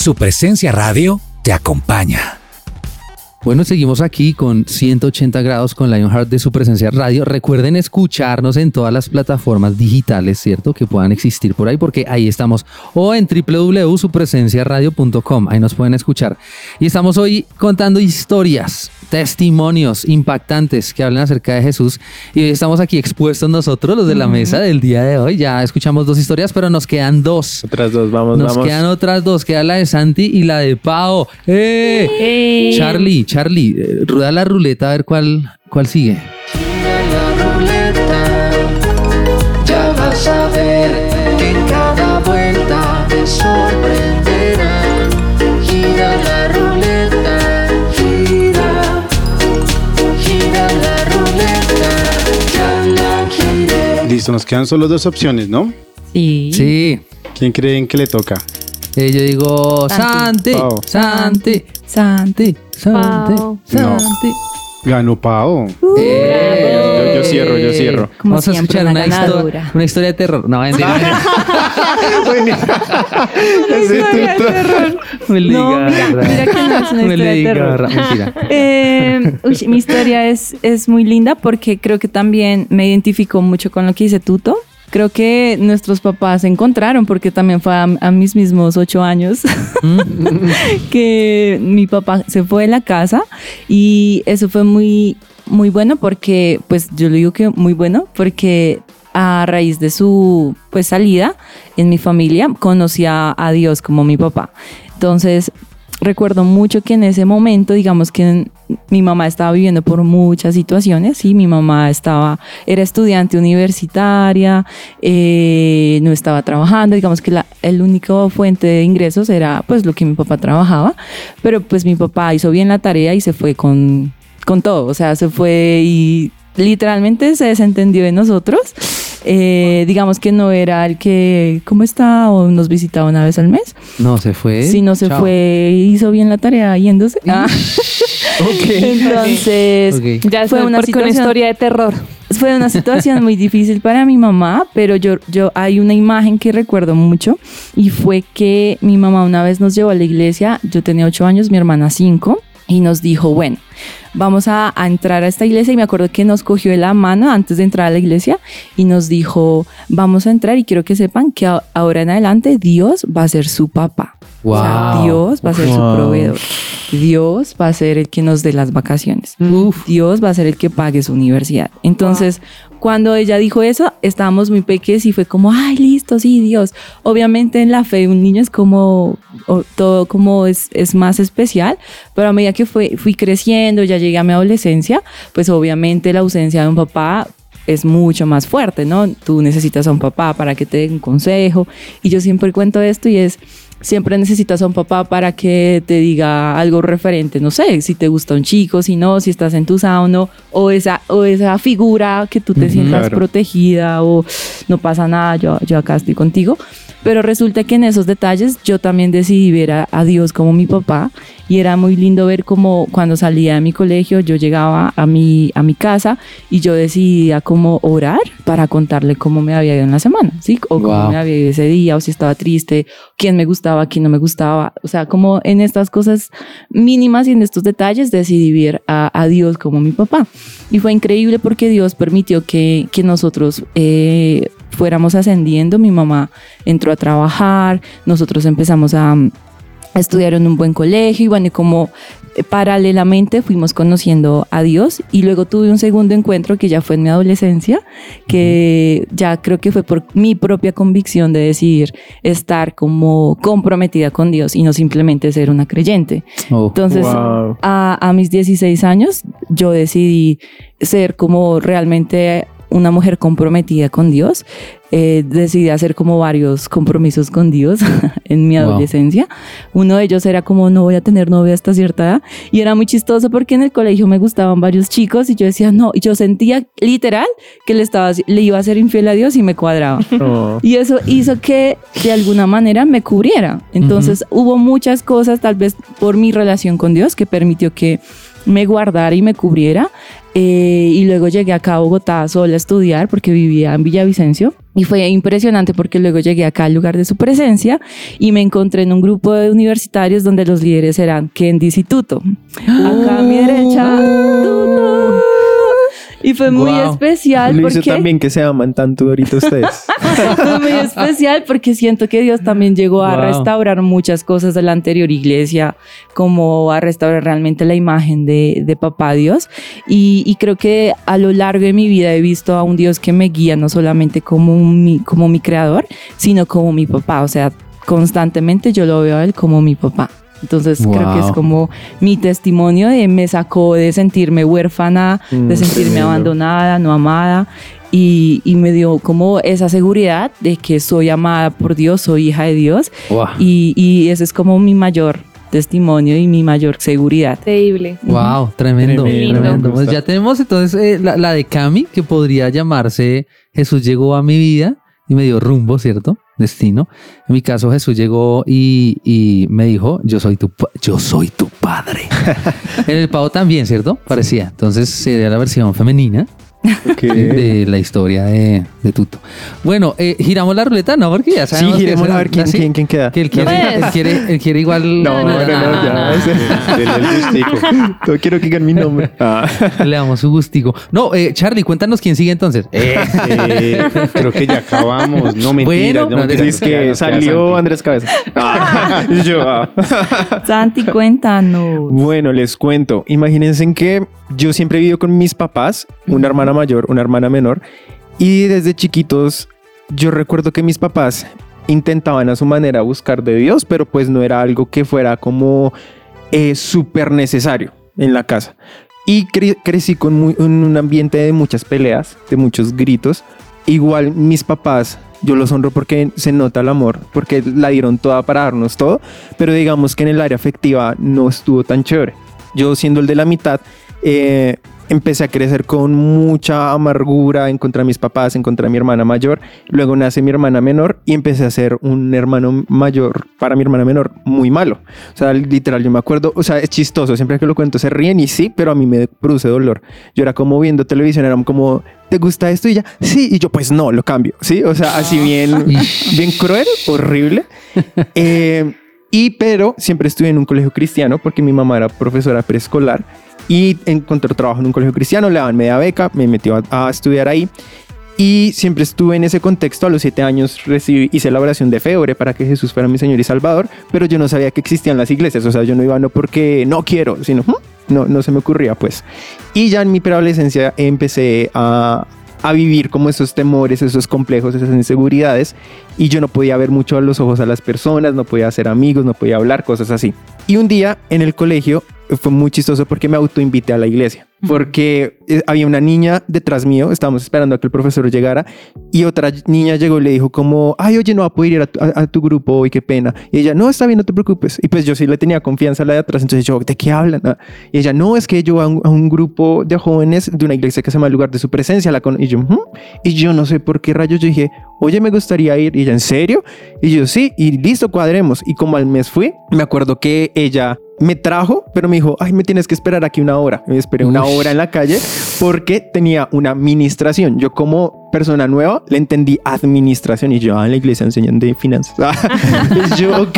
Su presencia radio te acompaña. Bueno, seguimos aquí con 180 grados con Lionheart de su presencia radio. Recuerden escucharnos en todas las plataformas digitales, ¿cierto? Que puedan existir por ahí, porque ahí estamos. O en www.supresenciaradio.com. Ahí nos pueden escuchar. Y estamos hoy contando historias, testimonios impactantes que hablan acerca de Jesús. Y hoy estamos aquí expuestos nosotros, los de la mesa del día de hoy. Ya escuchamos dos historias, pero nos quedan dos. Otras dos, vamos, Nos vamos. quedan otras dos, queda la de Santi y la de Pau. ¡Eh! Eh, Charlie, Charlie, eh, rueda la ruleta a ver cuál, cuál sigue. Gira la ruleta, ya vas a ver que en cada vuelta te sorprenderá. Listo, nos quedan solo dos opciones, ¿no? Sí. Sí. ¿Quién creen que le toca? Eh, yo digo Santi, Santi. Santi, Santi. Santi, Pau. Santi. Ganó Pau. Eh, Yo, yo cierro, yo cierro. Como Vamos a escuchar una una, histo- ganadora. una historia de terror. No, <laughs> mentira. Tuto. <laughs> Me No, mira, mira que no es una Me historia de terror. Mentira. <laughs> Eh, uy, mi historia es, es muy linda porque creo que también me identifico mucho con lo que dice Tuto. Creo que nuestros papás se encontraron porque también fue a, a mis mismos ocho años <laughs> que mi papá se fue de la casa y eso fue muy, muy bueno porque, pues yo le digo que muy bueno porque a raíz de su pues salida en mi familia conocí a, a Dios como mi papá. Entonces recuerdo mucho que en ese momento, digamos que mi mamá estaba viviendo por muchas situaciones y mi mamá estaba, era estudiante universitaria, eh, no estaba trabajando, digamos que la el único fuente de ingresos era pues lo que mi papá trabajaba, pero pues mi papá hizo bien la tarea y se fue con, con todo, o sea, se fue y literalmente se desentendió de nosotros. Eh, digamos que no era el que, ¿cómo está? O nos visitaba una vez al mes. No, se fue. Si no se Chao. fue, hizo bien la tarea yéndose. <laughs> Ah. Entonces, Ok. ya fue una porque una situación- historia de terror. fue una situación muy difícil para mi mamá, pero yo, yo hay una imagen que recuerdo mucho y fue que mi mamá una vez nos llevó a la iglesia, yo tenía ocho años, mi hermana cinco, y nos dijo, bueno, vamos a, a entrar a esta iglesia y me acuerdo que nos cogió de la mano antes de entrar a la iglesia y nos dijo, vamos a entrar y quiero que sepan que a- ahora en adelante Dios va a ser su papá. O sea, Wow. Dios va a ser su Wow. proveedor. Dios va a ser el que nos dé las vacaciones. Uf. Dios va a ser el que pague su universidad. Entonces, cuando ella dijo eso, estábamos muy pequeños y fue como, ay, listo, sí, Dios. Obviamente en la fe de un niño es como, o- todo como es, es más especial, pero a medida que fue, fui creciendo, ya llegué a mi adolescencia, pues obviamente la ausencia de un papá es mucho más fuerte, ¿no? Tú necesitas a un papá para que te dé un consejo. Y yo siempre cuento esto y es, siempre necesitas a un papá para que te diga algo referente, no sé, si te gusta un chico, si no, si estás entusado o no, o esa, o esa figura que tú te sientas Claro. protegida o no pasa nada, yo, yo acá estoy contigo. Pero resulta que en esos detalles yo también decidí ver a, a Dios como mi papá y era muy lindo ver como cuando salía de mi colegio yo llegaba a mi, a mi casa y yo decidía como orar para contarle cómo me había ido en la semana, ¿sí? O cómo Wow. me había ido ese día o si estaba triste, quién me gustaba, quién no me gustaba. O sea, como en estas cosas mínimas y en estos detalles decidí ver a, a Dios como mi papá. Y fue increíble porque Dios permitió que, que nosotros eh, fuéramos ascendiendo. Mi mamá entró a trabajar, nosotros empezamos a, a estudiar en un buen colegio y bueno, y como eh, paralelamente fuimos conociendo a Dios y luego tuve un segundo encuentro que ya fue en mi adolescencia, que ya creo que fue por mi propia convicción de decidir estar como comprometida con Dios y no simplemente ser una creyente. Oh. Entonces, Wow. a, a mis 16 años, yo decidí ser como realmente una mujer comprometida con Dios. Eh, decidí hacer como varios compromisos con Dios <laughs> en mi Wow. adolescencia. Uno de ellos era como no voy a tener novia hasta cierta edad. Y era muy chistoso porque en el colegio me gustaban varios chicos y yo decía no. Y yo sentía literal que le, estaba, le iba a ser infiel a Dios y me cuadraba. <laughs> Oh. Y eso hizo que de alguna manera me cubriera. Entonces hubo muchas cosas, tal vez por mi relación con Dios, que permitió que me guardara y me cubriera. Eh, y luego llegué acá a Bogotá sola a estudiar porque vivía en Villavicencio. Y fue impresionante porque luego llegué acá al lugar de su presencia y me encontré en un grupo de universitarios donde los líderes eran Candice y Tuto. Acá a mi derecha, Tuto. Y fue muy Wow. especial Lo hizo porque... también que se aman tanto ahorita ustedes. <laughs> Fue muy especial porque siento que Dios también llegó a Wow. restaurar muchas cosas de la anterior iglesia, como a restaurar realmente la imagen de, de Papá Dios. Y, y creo que a lo largo de mi vida he visto a un Dios que me guía no solamente como mi, como mi creador, sino como mi papá. O sea, constantemente yo lo veo a él como mi papá. Entonces creo que es Wow. como mi testimonio de me sacó de sentirme huérfana, Mm, de sentirme tremendo. abandonada, no amada. Y, y me dio como esa seguridad de que soy amada por Dios, soy hija de Dios. Wow. Y, y ese es como mi mayor testimonio y mi mayor seguridad. Increíble. Wow, tremendo, Tremendo. tremendo. Me Pues ya tenemos entonces eh, la, la de Cami, que podría llamarse Jesús llegó a mi vida y me dio rumbo, ¿cierto? Destino. En mi caso, Jesús llegó y, y me dijo, yo soy tu, yo soy tu padre. <laughs> en el pavo también, ¿cierto? Parecía. Entonces sería la versión femenina De la historia de, de Tuto. Bueno, eh, giramos la ruleta, ¿no? Porque ya Sí, sabemos que giremos a ver quién, así, quién, quién queda. Que él quiere, Pues. él quiere, él quiere igual... <laughs> No, no, no, no, ya. No quiero que digan mi nombre. Ah. <laughs> Le damos su gustico. No, eh, Charlie, cuéntanos quién sigue entonces. Eh, Eh, creo que ya acabamos. No mentiras. Bueno, no, mentiras, Es que salió. Andrés Cabeza. Ah, <laughs> yo, ah. Santi, cuéntanos. Bueno, les cuento. Imagínense en que yo siempre he vivido con mis papás, una hermana mayor, una hermana menor, y desde chiquitos yo recuerdo que mis papás intentaban a su manera buscar de Dios, pero pues no era algo que fuera como eh, súper necesario en la casa. Y cre- crecí con muy- en un ambiente de muchas peleas, de muchos gritos. Igual mis papás, yo los honro porque se nota el amor, porque la dieron toda para darnos todo, pero digamos que en el área afectiva no estuvo tan chévere. Yo siendo el de la mitad, eh, empecé a crecer con mucha amargura en contra de mis papás, en contra de mi hermana mayor. Luego nace mi hermana menor y empecé a ser un hermano mayor para mi hermana menor muy malo. O sea, literal, yo me acuerdo, o sea, es chistoso, siempre que lo cuento se ríen y sí, pero a mí me produce dolor. Yo era como viendo televisión, era como, ¿te gusta esto? Y ya, sí, y yo pues no, lo cambio, ¿sí? O sea, así bien, bien cruel, horrible. <laughs> Eh, y pero siempre estuve en un colegio cristiano porque mi mamá era profesora preescolar y encontré trabajo en un colegio cristiano, le daban media beca, me metió a, a estudiar ahí. Y siempre estuve en ese contexto. A los siete años recibí, hice la oración de fe, oré para que Jesús fuera mi Señor y Salvador, pero yo no sabía que existían las iglesias. O sea, yo no iba no porque no quiero, sino no, no se me ocurría pues. Y ya en mi preadolescencia empecé a, a vivir como esos temores, esos complejos, esas inseguridades y yo no podía ver mucho a los ojos a las personas, no podía hacer amigos, no podía hablar, cosas así. Y un día en el colegio fue muy chistoso porque me autoinvité a la iglesia, porque eh, había una niña detrás mío, estábamos esperando a que el profesor llegara y otra niña llegó y le dijo como, ay, oye, no va a poder ir a tu, a- a tu grupo hoy, qué pena. Y ella, no, está bien, no te preocupes. Y pues yo sí le tenía confianza a la de atrás, entonces yo, ¿de qué hablan? Ah, Y ella, no, es que yo a un, a un grupo de jóvenes de una iglesia que se llama El Lugar de Su Presencia. La con y yo, y yo no sé por qué rayos, yo dije, oye, me gustaría ir. Y ella, ¿en serio? Y yo, sí, y listo, cuadremos. Y como al mes fui, me acuerdo que ella me trajo, pero me dijo, ay, me tienes que esperar aquí una hora. Me esperé una Ush. hora en la calle porque tenía una administración. Yo como persona nueva le entendí administración y yo ah, en la iglesia enseñan de finanzas. <laughs> y yo, ok.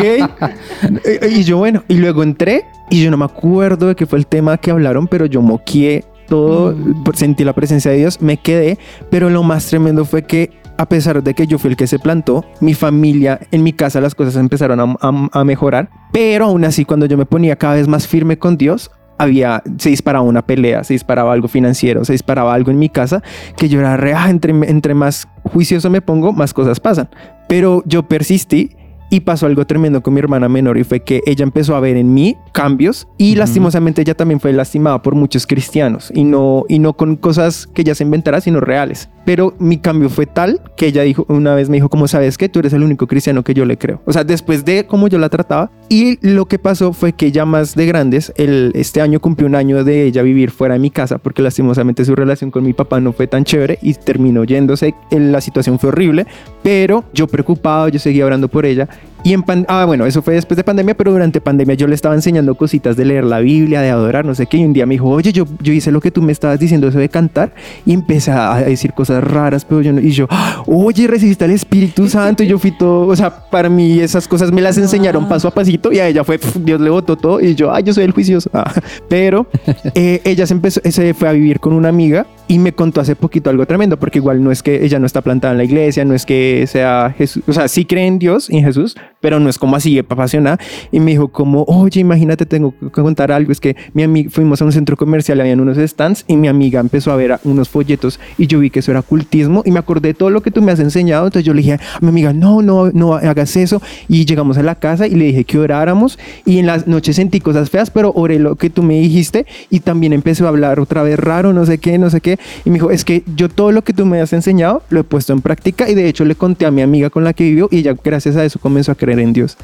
y yo, bueno, y luego entré y yo no me acuerdo de qué fue el tema que hablaron, pero yo moqué todo, sentí la presencia de Dios, me quedé, pero lo más tremendo fue que a pesar de que yo fui el que se plantó, mi familia, en mi casa las cosas empezaron a, a- a mejorar, pero aún así cuando yo me ponía cada vez más firme con Dios, había, se disparaba una pelea, se disparaba algo financiero, se disparaba algo en mi casa, que yo era re, ah, entre, entre más juicioso me pongo, más cosas pasan. Pero yo persistí y pasó algo tremendo con mi hermana menor y fue que ella empezó a ver en mí cambios y lastimosamente ella también fue lastimada por muchos cristianos y no, y no con cosas que ella se inventara, sino reales. Pero mi cambio fue tal que ella dijo, una vez me dijo, como sabes que tú eres el único cristiano que yo le creo. O sea, después de cómo yo la trataba. Y lo que pasó fue que ya más de grandes, el, este año cumplió un año de ella vivir fuera de mi casa porque lastimosamente su relación con mi papá no fue tan chévere y terminó yéndose. La situación fue horrible, pero yo preocupado, yo seguía orando por ella. Y en pan ah, bueno, eso fue después de pandemia, pero durante pandemia yo le estaba enseñando cositas de leer la Biblia, de adorar, no sé qué. Y un día me dijo, oye, yo, yo hice lo que tú me estabas diciendo, eso de cantar. Y empecé a decir cosas raras, pero yo no. Y yo, "Ah, oye, recibiste al Espíritu Santo. Y yo fui todo, o sea, para mí esas cosas me las enseñaron paso a pasito. Y a ella fue, Dios le botó todo. Y yo, ay, yo soy el juicioso. <laughs> Ah, pero eh, ella se empezó, se fue a vivir con una amiga y me contó hace poquito algo tremendo, porque igual no es que ella no está plantada en la iglesia, no es que sea Jesús, o sea, sí cree en Dios y en Jesús, pero no es como así apasionada. Y me dijo como, oye, imagínate, tengo que contar algo, es que mi amiga, fuimos a un centro comercial, habían unos stands y mi amiga empezó a ver unos folletos y yo vi que eso era cultismo y me acordé de todo lo que tú me has enseñado, entonces yo le dije a mi amiga, no, no, no hagas eso y llegamos a la casa y le dije que oráramos y en las noches sentí cosas feas, pero oré lo que tú me dijiste y también empezó a hablar otra vez raro, no sé qué, no sé qué. Y me dijo, es que yo todo lo que tú me has enseñado lo he puesto en práctica y de hecho le conté a mi amiga con la que vivió y ella gracias a eso comenzó a creer en Dios.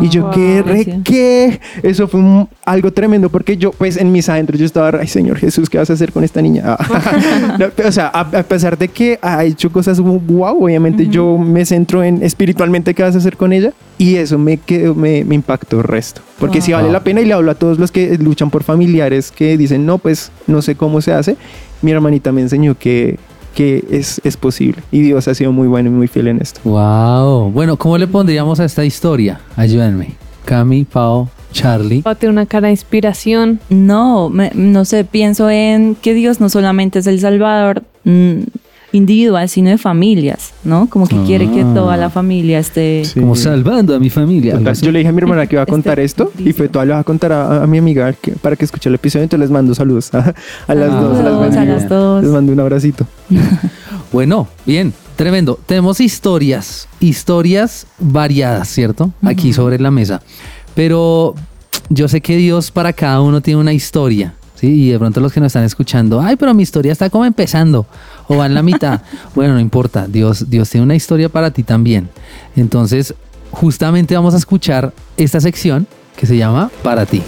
y yo, wow, ¿qué? Re. ¿Qué? Eso fue un- algo tremendo porque yo, pues en mis adentros yo estaba, ay Señor Jesús, ¿qué vas a hacer con esta niña? <laughs> No, o sea, a, a pesar de que ha hecho cosas wow, obviamente yo me centro en espiritualmente qué vas a hacer con ella y eso me quedó, me, me impactó el resto. Porque si vale Wow. la pena y le hablo a todos los que luchan por familiares que dicen, no, pues no sé cómo se hace. Mi hermanita me enseñó que, que es, es posible y Dios ha sido muy bueno y muy fiel en esto. Wow. Bueno, ¿cómo le pondríamos a esta historia? Ayúdenme. Cami, Pau, Charlie. Pau tiene una cara de inspiración. No, me- no sé, pienso en que Dios no solamente es el salvador mm, individual, sino de familias, ¿no? Como que quiere que Ah. toda la familia esté... Como salvando a mi familia. Total. Yo le dije a mi hermana que iba a Este contar esto y fue toda le va a contar a, a mi amiga que- para que escuche el episodio. Entonces les mando saludos a, a las Ah. dos. a las a las dos. Les mando un abracito. <laughs> Bueno, bien, tremendo. Tenemos historias, historias variadas, ¿cierto? Aquí sobre la mesa. Pero yo sé que Dios para cada uno tiene una historia. ¿Sí? Y de pronto los que nos están escuchando, ay, pero mi historia está como empezando o va en la mitad. <laughs> bueno, no importa, Dios, Dios tiene una historia para ti también. Entonces, justamente vamos a escuchar esta sección que se llama Para ti.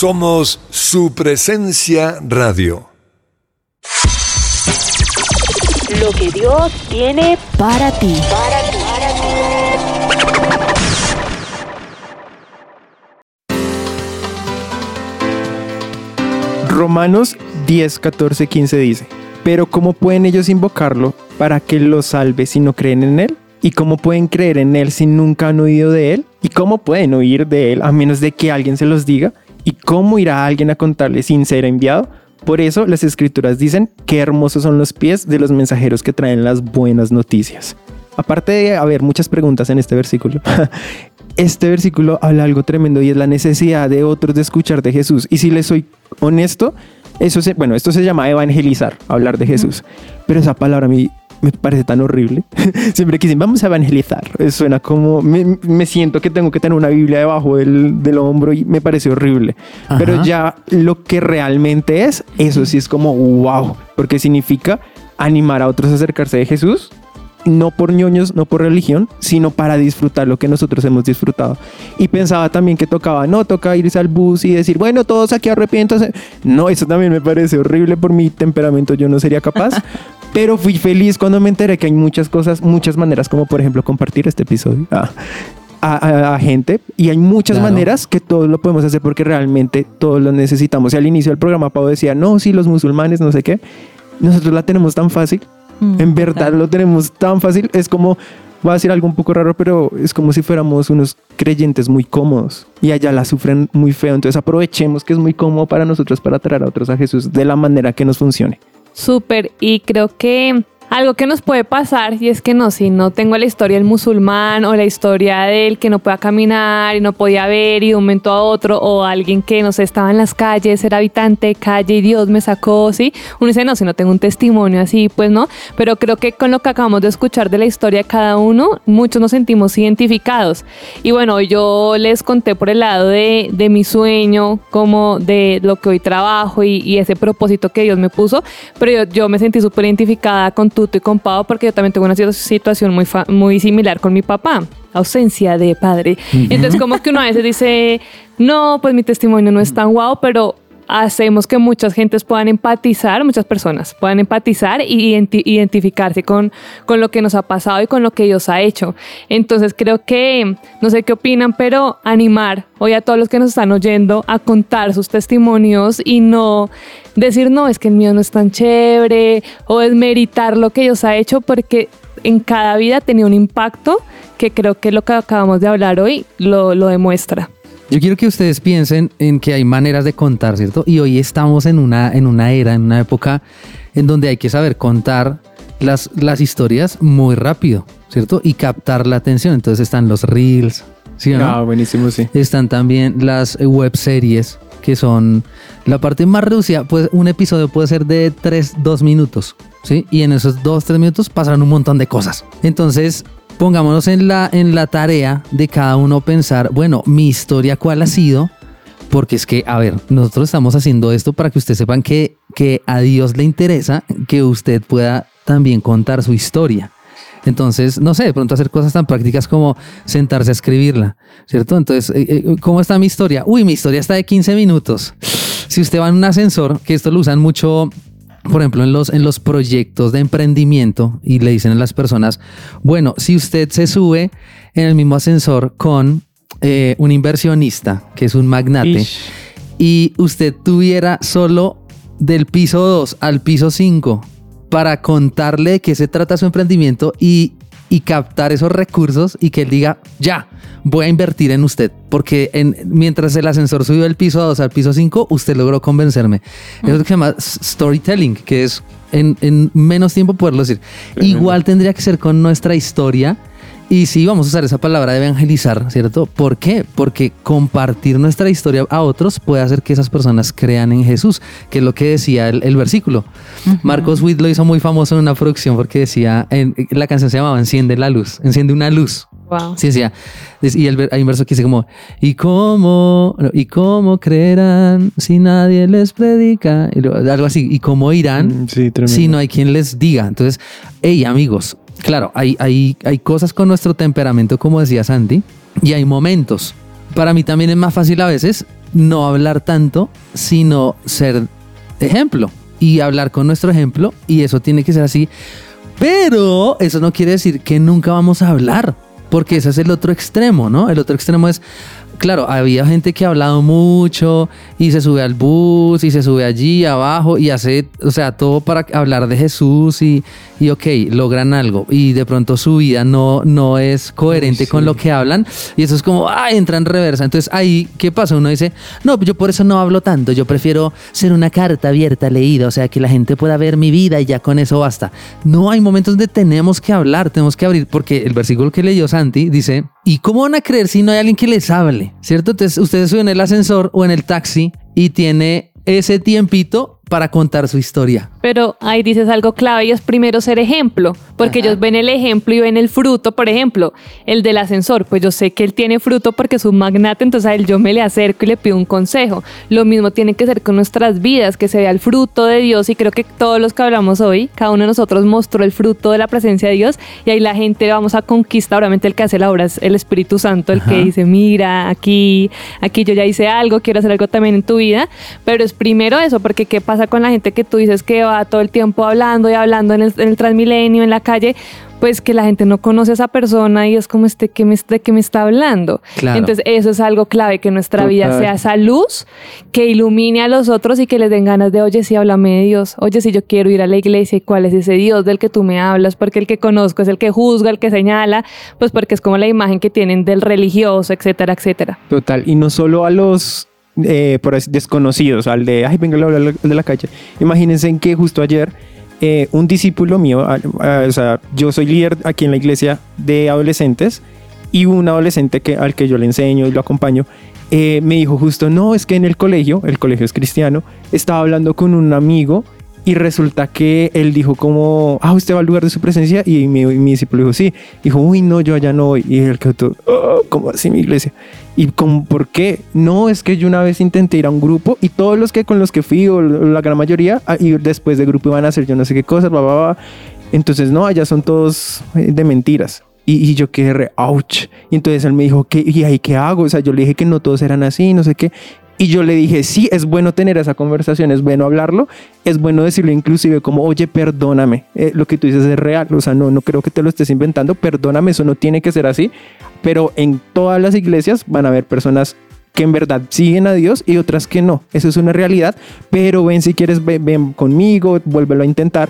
Somos su presencia radio. Lo que Dios tiene Para ti. para ti. Romanos 10, 14, 15 dice, pero ¿cómo pueden ellos invocarlo para que los salve si no creen en él? ¿Y cómo pueden creer en él si nunca han oído de él? ¿Y cómo pueden oír de él a menos de que alguien se los diga? ¿Y cómo irá alguien a contarle sin ser enviado? Por eso las escrituras dicen que hermosos son los pies de los mensajeros que traen las buenas noticias. Aparte de haber muchas preguntas en este versículo, <laughs> este versículo habla algo tremendo y es la necesidad de otros de escuchar de Jesús. Y si les soy honesto, eso se, bueno, esto se llama evangelizar, hablar de Jesús. Pero esa palabra a mí me parece tan horrible. <laughs> Siempre que dicen, vamos a evangelizar, eh, suena como, me, me siento que tengo que tener una Biblia debajo del, del hombro y me parece horrible. Pero ya lo que realmente es, eso sí es como, wow, porque significa animar a otros a acercarse de Jesús no por ñoños, no por religión, sino para disfrutar lo que nosotros hemos disfrutado. Y pensaba también que tocaba, no, toca irse al bus y decir, bueno, todos aquí arrepiéntanse. No, eso también me parece horrible por mi temperamento, yo no sería capaz. <laughs> Pero fui feliz cuando me enteré que hay muchas cosas, muchas maneras, como por ejemplo compartir este episodio a, a- a- a gente. Y hay muchas Claro. maneras que todos lo podemos hacer porque realmente todos lo necesitamos. Y al inicio del programa, Pau decía, no, sí, los musulmanes, no sé qué. Nosotros la tenemos tan fácil. Mm, En verdad lo tenemos tan fácil. Es como, voy a decir algo un poco raro, pero es como si fuéramos unos creyentes muy cómodos y allá la sufren muy feo. Entonces aprovechemos que es muy cómodo para nosotros para traer a otros a Jesús de la manera que nos funcione. Súper, y creo que algo que nos puede pasar, y es que no, si no tengo la historia del musulmán o la historia del que no pueda caminar y no podía ver y de un momento a otro, o alguien que no sé, estaba en las calles, era habitante de calle y Dios me sacó, ¿sí? Uno dice, no, si no tengo un testimonio así, pues no, pero creo que con lo que acabamos de escuchar de la historia de cada uno, muchos nos sentimos identificados. Y bueno, yo les conté por el lado de, de mi sueño, como de lo que hoy trabajo y, y ese propósito que Dios me puso, pero yo, yo me sentí súper identificada con Tuto y con Pau porque yo también tengo una situ- situación muy, muy similar con mi papá. Ausencia de padre. Entonces, como que uno a veces dice, no, pues mi testimonio no es tan guau, pero hacemos que muchas gentes puedan empatizar, muchas personas puedan empatizar y identi- identificarse con, con lo que nos ha pasado y con lo que Dios ha hecho. Entonces creo que, no sé qué opinan, pero animar hoy a todos los que nos están oyendo a contar sus testimonios y no decir, no, es que el mío no es tan chévere o desmeritar lo que Dios ha hecho porque en cada vida tenido un impacto que creo que lo que acabamos de hablar hoy lo, lo demuestra. Yo quiero que ustedes piensen en que hay maneras de contar, ¿cierto? Y hoy estamos en una, en una era, en una época en donde hay que saber contar las, las historias muy rápido, ¿cierto? Y captar la atención. Entonces están los reels, ¿sí o no? Ah, buenísimo, sí. Están también las web series, que son la parte más reducida. Pues un episodio puede ser de 3, 2 minutos, ¿sí? Y en esos 2, 3 minutos pasaron un montón de cosas. Entonces, pongámonos en la, en la tarea de cada uno pensar, bueno, mi historia, ¿cuál ha sido? Porque es que, a ver, nosotros estamos haciendo esto para que ustedes sepan que, que a Dios le interesa que usted pueda también contar su historia. Entonces, no sé, de pronto hacer cosas tan prácticas como sentarse a escribirla, ¿cierto? Entonces, eh, eh, ¿cómo está mi historia? Uy, mi historia está de 15 minutos. Si usted va en un ascensor, que esto lo usan mucho, por ejemplo, en los, en los proyectos de emprendimiento y le dicen a las personas, bueno, si usted se sube en el mismo ascensor con eh, un inversionista, que es un magnate, Ish. y usted tuviera solo del piso 2 al piso 5 para contarle de qué se trata su emprendimiento y, y captar esos recursos y que él diga, ya, voy a invertir en usted, porque en, mientras el ascensor subió del piso 2 al piso 5, usted logró convencerme. Eso es lo que se llama storytelling, que es en, en menos tiempo poderlo decir. Igual tendría que ser con nuestra historia. Y sí, vamos a usar esa palabra de evangelizar, ¿cierto? ¿Por qué? Porque compartir nuestra historia a otros puede hacer que esas personas crean en Jesús, que es lo que decía el, el versículo. Marcos Witt lo hizo muy famoso en una producción porque decía, en, la canción se llamaba Enciende la luz, enciende una luz. Wow. Sí, decía, y el, hay un verso que dice como, ¿y cómo, no, ¿y cómo creerán si nadie les predica? Y luego, algo así, ¿y cómo irán Mm, Sí, si no hay quien les diga. Entonces, hey, amigos, claro, hay, hay, hay cosas con nuestro temperamento, como decía Sandy, y hay momentos. Para mí también es más fácil a veces no hablar tanto, sino ser ejemplo y hablar con nuestro ejemplo. Y eso tiene que ser así Pero eso no quiere decir que nunca vamos a hablar, porque ese es el otro extremo, ¿no? El otro extremo es, claro, había gente que ha hablado mucho y se sube al bus y se sube allí abajo y hace, o sea, todo para hablar de Jesús y, y ok, logran algo y de pronto su vida no, no es coherente con lo que hablan y eso es como, ah, entra en reversa. Entonces ahí, ¿qué pasa? Uno dice, no, yo por eso no hablo tanto, yo prefiero ser una carta abierta, leída, o sea, que la gente pueda ver mi vida y ya con eso basta. No, hay momentos donde tenemos que hablar, tenemos que abrir, porque el versículo que leyó Santi dice, ¿y cómo van a creer si no hay alguien que les hable? ¿Cierto? Entonces ustedes suben en el ascensor o en el taxi y tiene ese tiempito para contar su historia. Pero ahí dices algo clave y es primero ser ejemplo, porque Ajá. ellos ven el ejemplo y ven el fruto, por ejemplo, el del ascensor, pues yo sé que él tiene fruto porque es un magnate, entonces a él yo me le acerco y le pido un consejo. Lo mismo tiene que ser con nuestras vidas, que se vea el fruto de Dios y creo que todos los que hablamos hoy, cada uno de nosotros mostró el fruto de la presencia de Dios y ahí la gente vamos a conquistar, obviamente el que hace la obra es el Espíritu Santo, el Ajá. que dice, mira, aquí, aquí yo ya hice algo, quiero hacer algo también en tu vida, pero es primero eso, porque ¿qué pasa con la gente que tú dices que va todo el tiempo hablando y hablando en el, en el Transmilenio, en la calle? Pues que la gente no conoce a esa persona y es como este que me, de qué me está hablando. Claro. Entonces eso es algo clave, que nuestra vida sea esa luz que ilumine a los otros y que les den ganas de, oye, sí, háblame de Dios, oye, si yo quiero ir a la iglesia, ¿y cuál es ese Dios del que tú me hablas? Porque el que conozco es el que juzga, el que señala, pues porque es como la imagen que tienen del religioso, etcétera, etcétera. Total, y no solo a los eh, por desconocidos, al de, ay, venga, de la calle. Imagínense en que justo ayer eh, un discípulo mío, a- a- o sea, yo soy líder aquí en la iglesia de adolescentes y un adolescente que, al que yo le enseño y lo acompaño, eh, me dijo justo, no, es que en el colegio, el colegio es cristiano, estaba hablando con un amigo y resulta que él dijo como, ah, usted va al lugar de su presencia y mi, mi discípulo dijo, sí, dijo, uy, no, yo allá no voy. Y él quedó todo, "Ah, ¿cómo así mi iglesia? ¿Y como por qué? No, es que yo una vez intenté ir a un grupo y todos los que con los que fui, o la gran mayoría, ah, y después de grupo iban a hacer yo no sé qué cosas, bla, bla, bla. Entonces, no, allá son todos eh, de mentiras. Y, y yo quedé re, ouch. Y entonces él me dijo, ¿qué, ¿y ahí qué hago? O sea, yo le dije que no todos eran así, no sé qué. Y yo le dije, sí, es bueno tener esa conversación, es bueno hablarlo, es bueno decirlo inclusive como, oye, perdóname, eh, lo que tú dices es real, o sea, no, no creo que te lo estés inventando, perdóname, eso no tiene que ser así, pero en todas las iglesias van a haber personas que en verdad siguen a Dios y otras que no, eso es una realidad, pero ven si quieres, ven, ven conmigo, vuélvelo a intentar.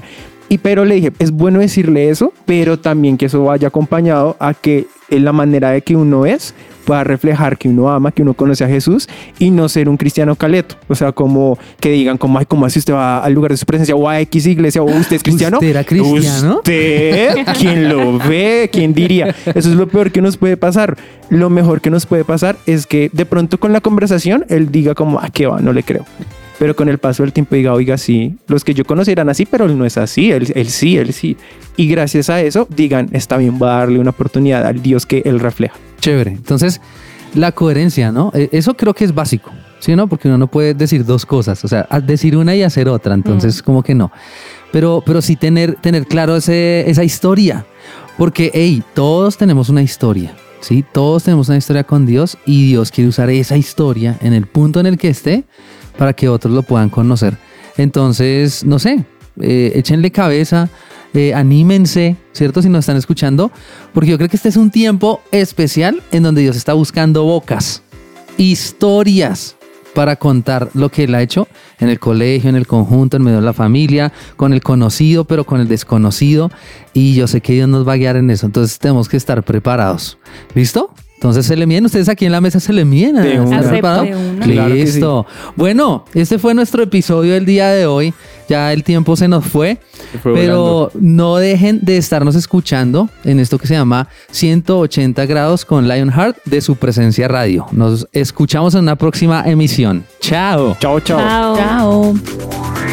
Y pero le dije, es bueno decirle eso, pero también que eso vaya acompañado a que en la manera de que uno es pueda reflejar que uno ama, que uno conoce a Jesús y no ser un cristiano caleto. O sea, como que digan, como, ay, como así usted va al lugar de su presencia o a X iglesia o usted es cristiano. ¿Usted era cristiano? ¿Usted? <laughs> ¿Quién lo ve? ¿Quién diría? Eso es lo peor que nos puede pasar. Lo mejor que nos puede pasar es que de pronto con la conversación él diga como, ah, qué va, no le creo. Pero con el paso del tiempo diga, oiga, sí, los que yo conocí eran así, pero él no es así, él, él sí, él sí. Y gracias a eso digan, está bien, voy a darle una oportunidad al Dios que él refleja. Chévere. Entonces, la coherencia, ¿no? Eh, Eso creo que es básico, ¿sí o no? Porque uno no puede decir dos cosas, o sea, decir una y hacer otra, entonces como que no. Pero, pero sí tener, tener claro ese, esa historia, porque, hey, todos tenemos una historia, ¿sí? Todos tenemos una historia con Dios y Dios quiere usar esa historia en el punto en el que esté para que otros lo puedan conocer. Entonces, no sé, eh, échenle cabeza, eh, anímense, ¿cierto? Si nos están escuchando, porque yo creo que este es un tiempo especial en donde Dios está buscando bocas, historias para contar lo que Él ha hecho en el colegio, en el conjunto, en medio de la familia, con el conocido, pero con el desconocido. Y yo sé que Dios nos va a guiar en eso, entonces tenemos que estar preparados. ¿Listo? Entonces se le miden, ustedes aquí en la mesa se le miden. De una. ¿Están Acepto. preparados? De una. Claro que sí. Listo. Bueno, este fue nuestro episodio del día de hoy. Ya el tiempo se nos fue. fue pero no dejen de estarnos escuchando en esto que se llama 180 grados con Lionheart de su presencia radio. Nos escuchamos en una próxima emisión. Chao. Chao, chao. Chao. Chao.